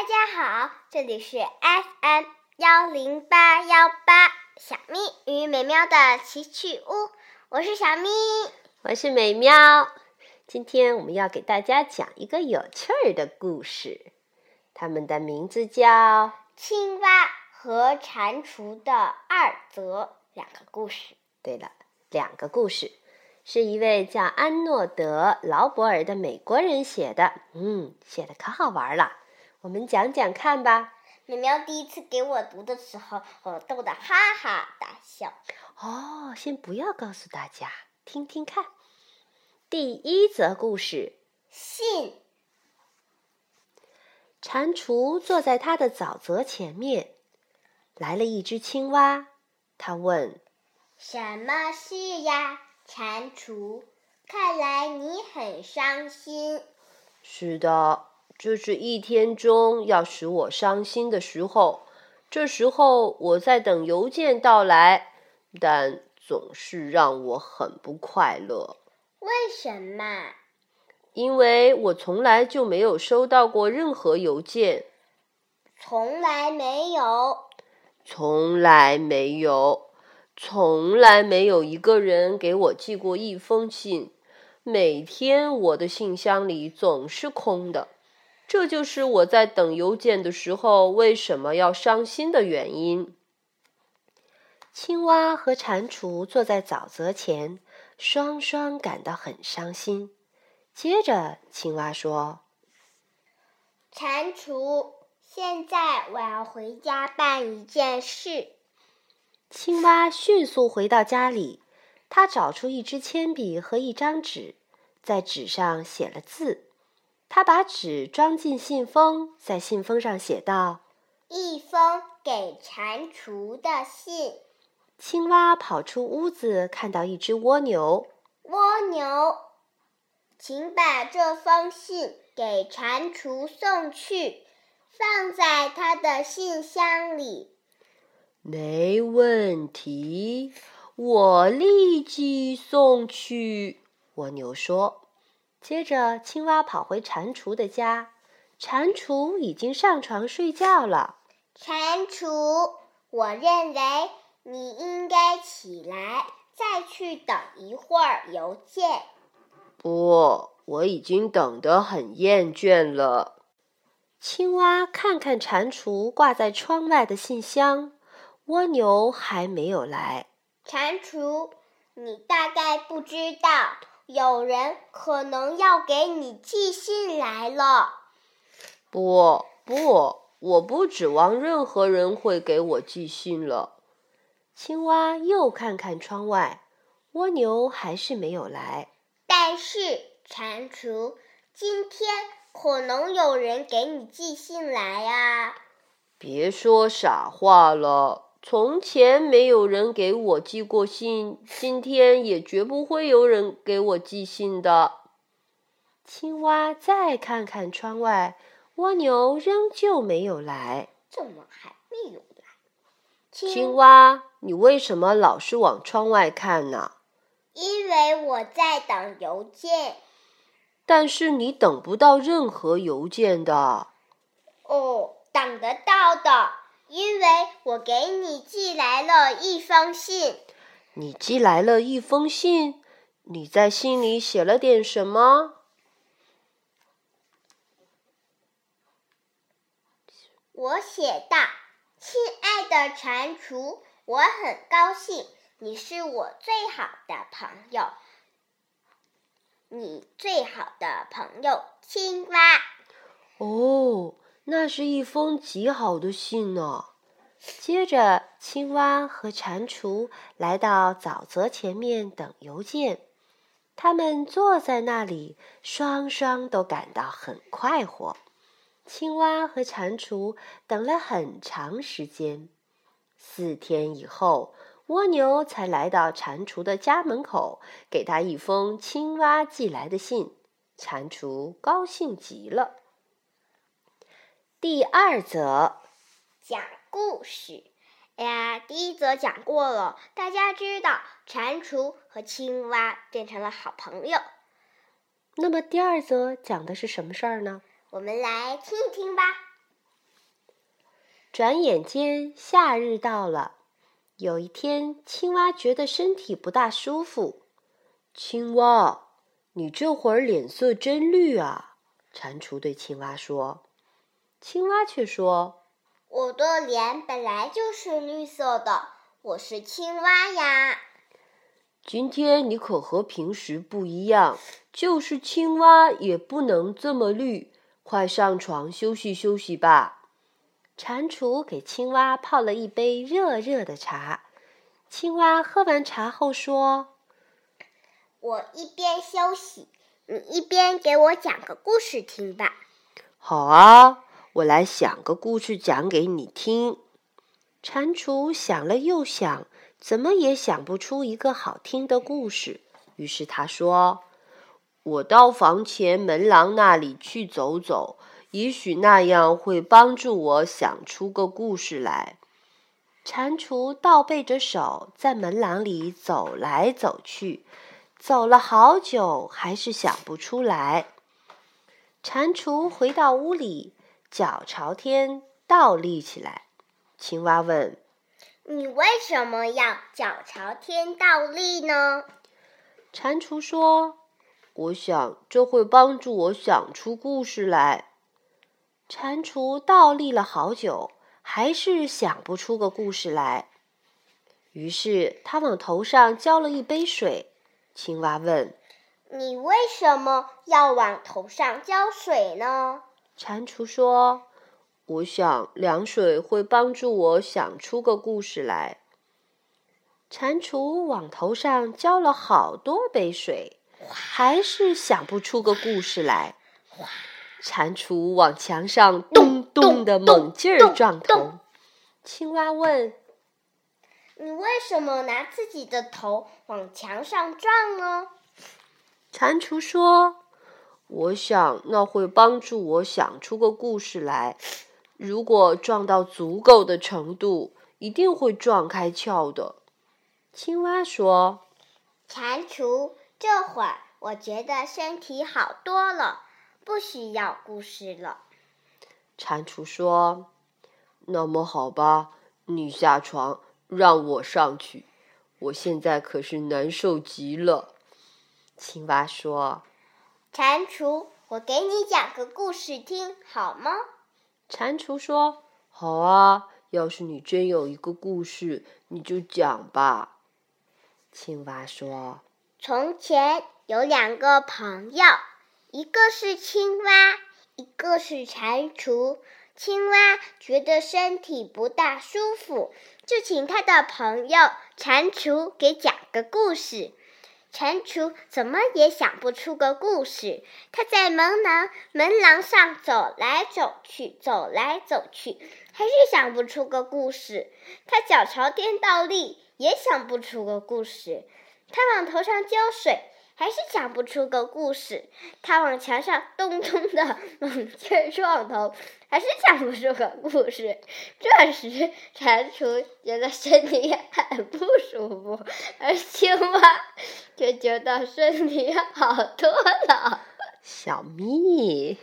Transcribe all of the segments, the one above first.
大家好，这里是 FM 幺零八幺八小咪与美妙的奇趣屋，我是小咪，我是美妙。今天我们要给大家讲一个有趣儿的故事，它们的名字叫《青蛙和蟾蜍的二则》两个故事。对了，两个故事是一位叫安诺德·劳伯尔的美国人写的，嗯，写的可好玩了。我们讲讲看吧。美苗第一次给我读的时候，我逗得哈哈大笑。哦，先不要告诉大家，听听看。第一则故事：信。蟾蜍坐在它的沼泽前面，来了一只青蛙。他问：“什么事呀，蟾蜍？看来你很伤心。”“是的。”这是一天中要使我伤心的时候，这时候我在等邮件到来，但总是让我很不快乐。为什么？因为我从来就没有收到过任何邮件。从来没有。从来没有。从来没有一个人给我寄过一封信。每天我的信箱里总是空的。这就是我在等邮件的时候为什么要伤心的原因。青蛙和蟾蜍坐在沼泽前，双双感到很伤心。接着，青蛙说：“蟾蜍，现在我要回家办一件事。”青蛙迅速回到家里，他找出一支铅笔和一张纸，在纸上写了字。他把纸装进信封，在信封上写道：“一封给蟾蜍的信。”青蛙跑出屋子，看到一只蜗牛。蜗牛，请把这封信给蟾蜍送去，放在他的信箱里。没问题，我立即送去。蜗牛说。接着，青蛙跑回蟾蜍的家，蟾蜍已经上床睡觉了。蟾蜍，我认为你应该起来，再去等一会儿邮件。不，我已经等得很厌倦了。青蛙看看蟾蜍挂在窗外的信箱，蜗牛还没有来。蟾蜍，你大概不知道。有人可能要给你寄信来了。不不，我不指望任何人会给我寄信了。青蛙又看看窗外，蜗牛还是没有来。但是，蟾蜍，今天可能有人给你寄信来啊！别说傻话了。从前没有人给我寄过信，今天也绝不会有人给我寄信的。青蛙再看看窗外，蜗牛仍旧没有来。怎么还没有来？青蛙，你为什么老是往窗外看呢？因为我在等邮件。但是你等不到任何邮件的。哦，等得到的。因为我给你寄来了一封信，你寄来了一封信，你在信里写了点什么？我写道：“亲爱的蟾蜍，我很高兴，你是我最好的朋友，你最好的朋友青蛙。”哦。那是一封极好的信呢。接着，青蛙和蟾蜍来到沼泽前面等邮件。他们坐在那里，双双都感到很快活。青蛙和蟾蜍等了很长时间。四天以后，蜗牛才来到蟾蜍的家门口，给他一封青蛙寄来的信。蟾蜍高兴极了。第二则讲故事。哎呀，第一则讲过了，大家知道蟾蜍和青蛙变成了好朋友。那么第二则讲的是什么事儿呢？我们来听一听吧。转眼间，夏日到了。有一天，青蛙觉得身体不大舒服。青蛙，你这会儿脸色真绿啊！蟾蜍对青蛙说。青蛙却说：“我的脸本来就是绿色的，我是青蛙呀。”今天你可和平时不一样，就是青蛙也不能这么绿。快上床休息休息吧。蟾蜍给青蛙泡了一杯热热的茶。青蛙喝完茶后说：“我一边休息，你一边给我讲个故事听吧。”“好啊，我来想个故事讲给你听。”蟾蜍想了又想，怎么也想不出一个好听的故事。于是他说：“我到房前门廊那里去走走，也许那样会帮助我想出个故事来。”蟾蜍倒背着手在门廊里走来走去，走了好久，还是想不出来。蟾蜍回到屋里，脚朝天倒立起来。青蛙问：“你为什么要脚朝天倒立呢？”蟾蜍说：“我想这会帮助我想出故事来。”蟾蜍倒立了好久。还是想不出个故事来，于是他往头上浇了一杯水。青蛙问：“你为什么要往头上浇水呢？”蟾蜍说：“我想凉水会帮助我想出个故事来。”蟾蜍往头上浇了好多杯水，还是想不出个故事来。蟾蜍往墙上咚咚的猛劲儿撞头。青蛙问：“你为什么拿自己的头往墙上撞呢？”蟾蜍说：“我想那会帮助我想出个故事来。如果撞到足够的程度，一定会撞开窍的。”青蛙说：“蟾蜍，这会儿我觉得身体好多了。”不需要故事了，蟾蜍说：“那么好吧，你下床，让我上去。我现在可是难受极了。”青蛙说：“蟾蜍，我给你讲个故事听好吗？”蟾蜍说：“好啊，要是你真有一个故事，你就讲吧。”青蛙说：“从前有两个朋友。”一个是青蛙，一个是蟾蜍。青蛙觉得身体不大舒服，就请他的朋友蟾蜍给讲个故事。蟾蜍怎么也想不出个故事，他在门廊门廊上走来走去，走来走去，还是想不出个故事。他脚朝天倒立，也想不出个故事。他往头上浇水。还是讲不出个故事，他往墙上咚咚的猛劲撞头，还是讲不出个故事。这时，蟾蜍觉得身体很不舒服，而青蛙却觉得身体好多了。小咪，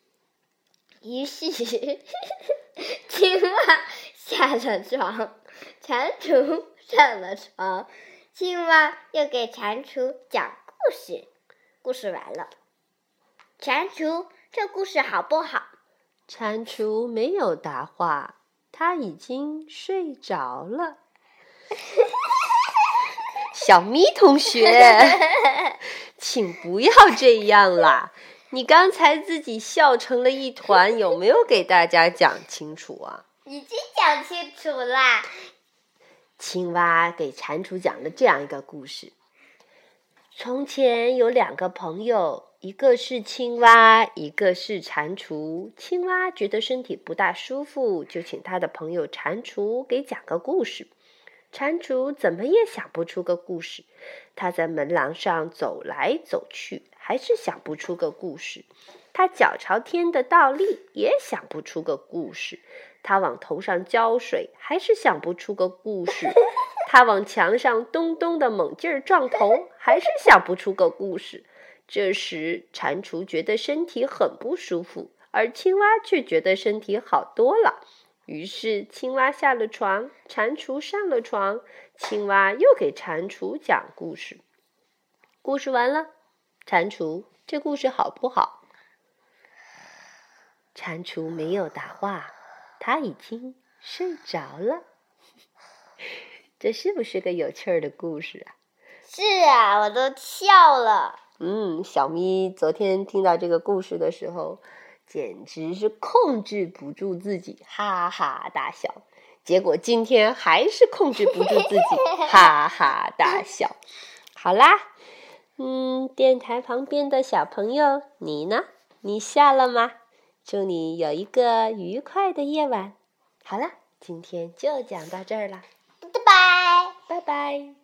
于是青蛙下了床，蟾蜍上了床。青蛙又给蟾蜍讲故事，故事完了。蟾蜍，这故事好不好？蟾蜍没有答话，它已经睡着了。小咪同学，请不要这样啦！你刚才自己笑成了一团，有没有给大家讲清楚啊？已经讲清楚啦。青蛙给蟾蜍讲了这样一个故事：从前有两个朋友，一个是青蛙，一个是蟾蜍。青蛙觉得身体不大舒服，就请他的朋友蟾蜍给讲个故事。蟾蜍怎么也想不出个故事，他在门廊上走来走去，还是想不出个故事。他脚朝天的倒立，也想不出个故事。他往头上浇水，还是想不出个故事；他往墙上咚咚的猛劲儿撞头，还是想不出个故事。这时，蟾蜍觉得身体很不舒服，而青蛙却觉得身体好多了。于是，青蛙下了床，蟾蜍上了床，青蛙又给蟾蜍讲故事。故事完了，蟾蜍，这故事好不好？蟾蜍没有答话，他已经睡着了。这是不是个有趣儿的故事啊？是啊，我都笑了。嗯，小咪昨天听到这个故事的时候。简直是控制不住自己，哈哈大笑。结果今天还是控制不住自己，哈哈大笑。好啦，嗯，电台旁边的小朋友，你呢？你笑了吗？祝你有一个愉快的夜晚。好了，今天就讲到这儿了，拜拜，拜拜。